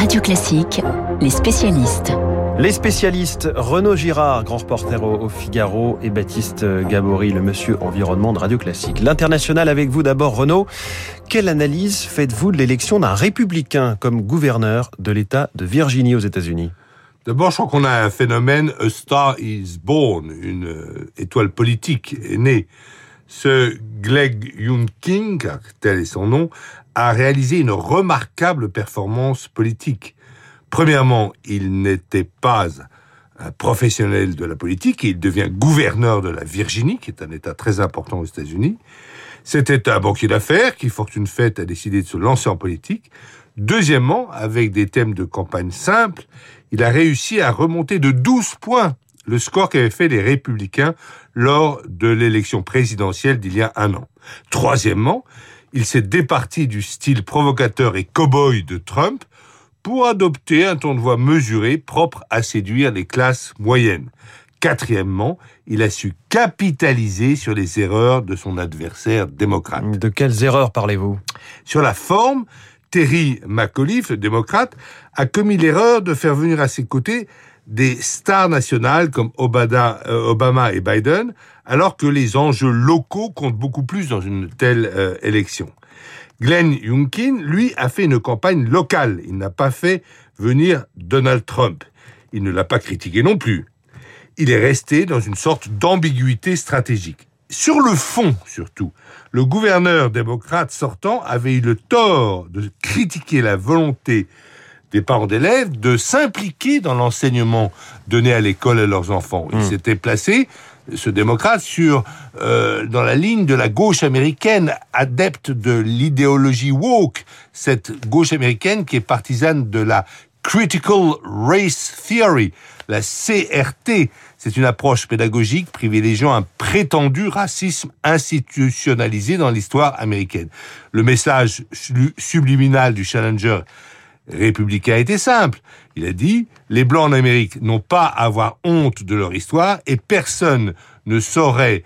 Radio Classique, les spécialistes. Les spécialistes, Renaud Girard, grand reporter au, Figaro, et Baptiste Gabory, le monsieur environnement de Radio Classique. L'international avec vous d'abord, Renaud. Quelle analyse faites-vous de l'élection d'un républicain comme gouverneur de l'État de Virginie aux États-Unis? D'abord, je crois qu'on a un phénomène, a star is born, une euh, étoile politique est née. Ce Glegg Youngkin, tel est son nom, a réalisé une remarquable performance politique. Premièrement, il n'était pas un professionnel de la politique il devient gouverneur de la Virginie, qui est un État très important aux États-Unis. C'était un banquier d'affaires qui, fortune faite, a décidé de se lancer en politique. Deuxièmement, avec des thèmes de campagne simples, il a réussi à remonter de 12 points le score qu'avaient fait les républicains lors de l'élection présidentielle d'il y a un an. Troisièmement, il s'est départi du style provocateur et cow-boy de Trump pour adopter un ton de voix mesuré propre à séduire les classes moyennes. Quatrièmement, il a su capitaliser sur les erreurs de son adversaire démocrate. De quelles erreurs parlez-vous? Sur la forme, Terry McAuliffe, le démocrate, a commis l'erreur de faire venir à ses côtés des stars nationales comme euh, Obama et Biden, alors que les enjeux locaux comptent beaucoup plus dans une telle euh, élection. Glenn Youngkin, lui, a fait une campagne locale. Il n'a pas fait venir Donald Trump. Il ne l'a pas critiqué non plus. Il est resté dans une sorte d'ambiguïté stratégique. Sur le fond, surtout, le gouverneur démocrate sortant avait eu le tort de critiquer la volonté des parents d'élèves de s'impliquer dans l'enseignement donné à l'école à leurs enfants. Il hmm. s'était placé, ce démocrate, sur euh, dans la ligne de la gauche américaine, adepte de l'idéologie woke, cette gauche américaine qui est partisane de la Critical Race Theory, la CRT. C'est une approche pédagogique privilégiant un prétendu racisme institutionnalisé dans l'histoire américaine. Le message subliminal du Challenger républicain était simple. Il a dit, les Blancs en Amérique n'ont pas à avoir honte de leur histoire et personne ne saurait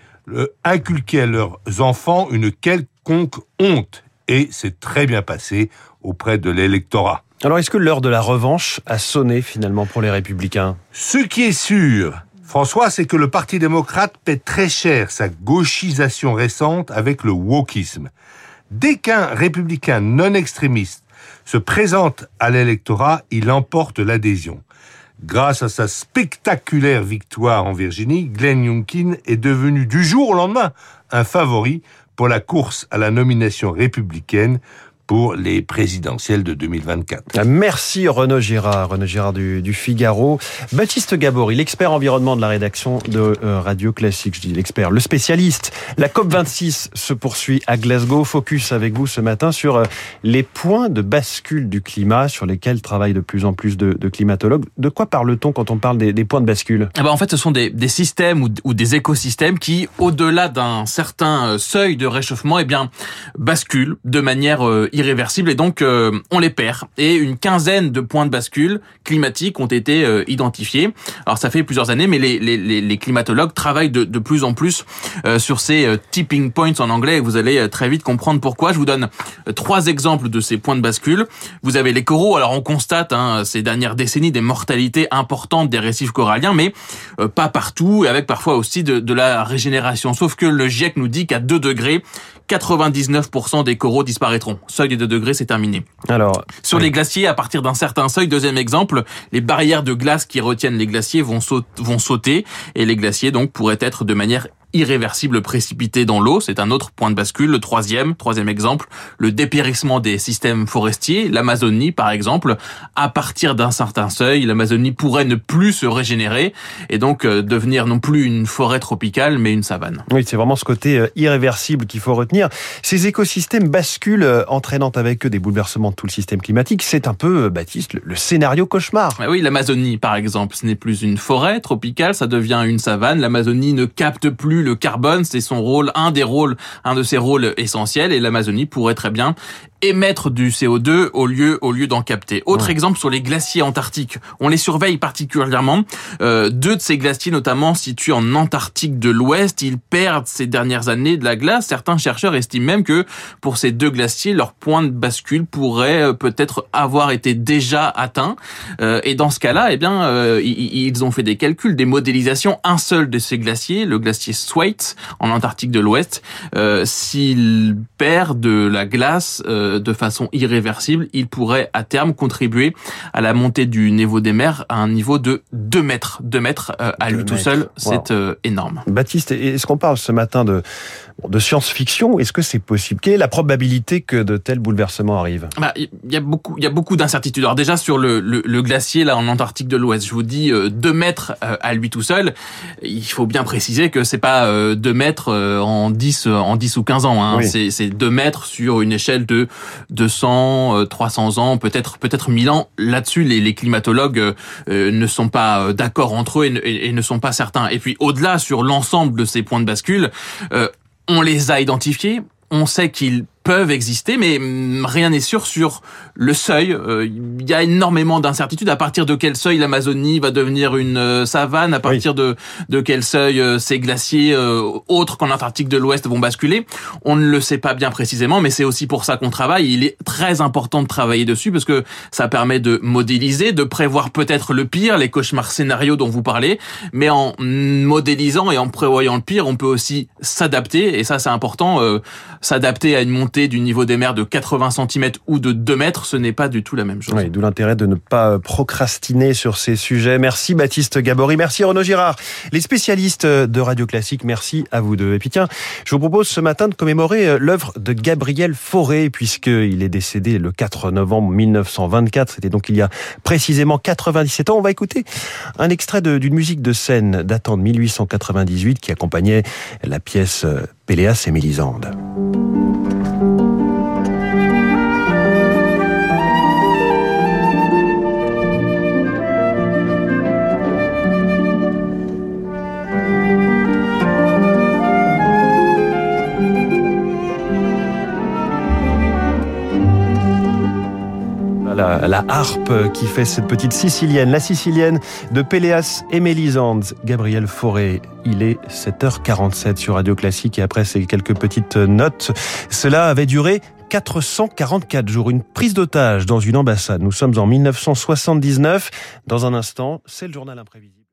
inculquer à leurs enfants une quelconque honte. Et c'est très bien passé auprès de l'électorat. Alors est-ce que l'heure de la revanche a sonné finalement pour les républicains? Ce qui est sûr, François, c'est que le Parti démocrate paie très cher sa gauchisation récente avec le wokisme. Dès qu'un républicain non extrémiste se présente à l'électorat, il emporte l'adhésion. Grâce à sa spectaculaire victoire en Virginie, Glenn Youngkin est devenu du jour au lendemain un favori pour la course à la nomination républicaine pour les présidentielles de 2024. Ah, merci Renaud Girard, Renaud Girard du, Figaro. Baptiste Gabory, l'expert environnement de la rédaction de euh, Radio Classique, je dis l'expert, le spécialiste. La COP26 se poursuit à Glasgow. Focus avec vous ce matin sur euh, les points de bascule du climat sur lesquels travaillent de plus en plus de, climatologues. De quoi parle-t-on quand on parle des, points de bascule? Eh ben En fait, ce sont des, systèmes ou, des écosystèmes qui, au-delà d'un certain euh, seuil de réchauffement, eh bien, basculent de manière irréversibles et donc euh, on les perd. Et une quinzaine de points de bascule climatiques ont été euh, identifiés. Alors ça fait plusieurs années, mais les, les, les climatologues travaillent de, de, plus en plus euh, sur ces tipping points en anglais et vous allez très vite comprendre pourquoi. Je vous donne trois exemples de ces points de bascule. Vous avez les coraux. Alors on constate hein, ces dernières décennies des mortalités importantes des récifs coralliens, mais pas partout et avec parfois aussi de, de la régénération. Sauf que le GIEC nous dit qu'à 2 degrés, 99% des coraux disparaîtront. Seuil des 2 degrés, c'est terminé. Alors, sur les glaciers, à partir d'un certain seuil, deuxième exemple, les barrières de glace qui retiennent les glaciers vont, vont sauter et les glaciers donc pourraient être de manière irréversible précipité dans l'eau, c'est un autre point de bascule. Le troisième, troisième exemple, le dépérissement des systèmes forestiers, l'Amazonie par exemple, à partir d'un certain seuil, l'Amazonie pourrait ne plus se régénérer et donc euh, devenir non plus une forêt tropicale mais une savane. Oui, c'est vraiment ce côté euh, irréversible qu'il faut retenir. Ces écosystèmes basculent, euh, entraînant avec eux des bouleversements de tout le système climatique. C'est un peu, Baptiste, le, scénario cauchemar. Ah oui, l'Amazonie par exemple, ce n'est plus une forêt tropicale, ça devient une savane. L'Amazonie ne capte plus le carbone, c'est son rôle, un des rôles, un de ses rôles essentiels, et l'Amazonie pourrait très bien émettre du CO2 au lieu au lieu d'en capter. Autre exemple sur les glaciers antarctiques, on les surveille particulièrement. Euh, deux de ces glaciers, notamment situés en Antarctique de l'Ouest, ils perdent ces dernières années de la glace. Certains chercheurs estiment même que pour ces deux glaciers, leur point de bascule pourrait euh, peut-être avoir été déjà atteint. Euh, et dans ce cas-là, eh bien, euh, ils ont fait des calculs, des modélisations. Un seul de ces glaciers, le glacier Thwaites en Antarctique de l'Ouest, s'il perd de la glace de façon irréversible, il pourrait à terme contribuer à la montée du niveau des mers à un niveau de 2 mètres. 2 mètres à lui tout seul, c'est énorme. Baptiste, est-ce qu'on parle ce matin de de science-fiction, est-ce que c'est possible? Quelle est la probabilité que de tels bouleversements arrivent? Bah, Il y a beaucoup, il y a beaucoup d'incertitudes. Alors déjà sur le, le, glacier là en Antarctique de l'Ouest, je vous dis euh, 2 mètres euh, à lui tout seul. Il faut bien préciser que c'est pas euh, 2 mètres euh, en 10 en 10 ou 15 ans. Hein. C'est, c'est 2 mètres sur une échelle de 200, 300 ans, peut-être peut-être 1000 ans. Là-dessus, les, les climatologues ne sont pas d'accord entre eux et, et, ne sont pas certains. Et puis au-delà sur l'ensemble de ces points de bascule on les a identifiés, on sait qu'ils peuvent exister, mais mm, rien n'est sûr sur le seuil. Euh, il y a énormément d'incertitudes. À partir de quel seuil l'Amazonie va devenir une euh, savane? À partir de, de quel seuil euh, ces glaciers autres qu'en Antarctique de l'Ouest vont basculer? On ne le sait pas bien précisément, mais c'est aussi pour ça qu'on travaille. Il est très important de travailler dessus parce que ça permet de modéliser, de prévoir peut-être le pire, les cauchemars scénarios dont vous parlez, mais en modélisant et en prévoyant le pire, on peut aussi s'adapter. Et ça, c'est important, s'adapter à une montée du niveau des mers de 80 cm ou de 2 mètres, ce n'est pas du tout la même chose. D'où l'intérêt de ne pas procrastiner sur ces sujets. Merci Baptiste Gabory, merci Renaud Girard. Les spécialistes de Radio Classique, merci à vous deux. Et puis tiens, je vous propose ce matin de commémorer euh, l'œuvre de Gabriel Fauré, puisqu'il est décédé le 4 novembre 1924. C'était donc il y a précisément 97 ans. On va écouter un extrait d'une musique de scène datant de 1898 qui accompagnait la pièce euh, Péléas et Mélisande. La, harpe qui fait cette petite sicilienne, la sicilienne de Péléas et Mélisande, Gabriel Fauré. Il est 7h47 sur Radio Classique et après ces quelques petites notes, cela avait duré 444 jours, une prise d'otage dans une ambassade. Nous sommes en 1979. Dans un instant, c'est le journal imprévisible.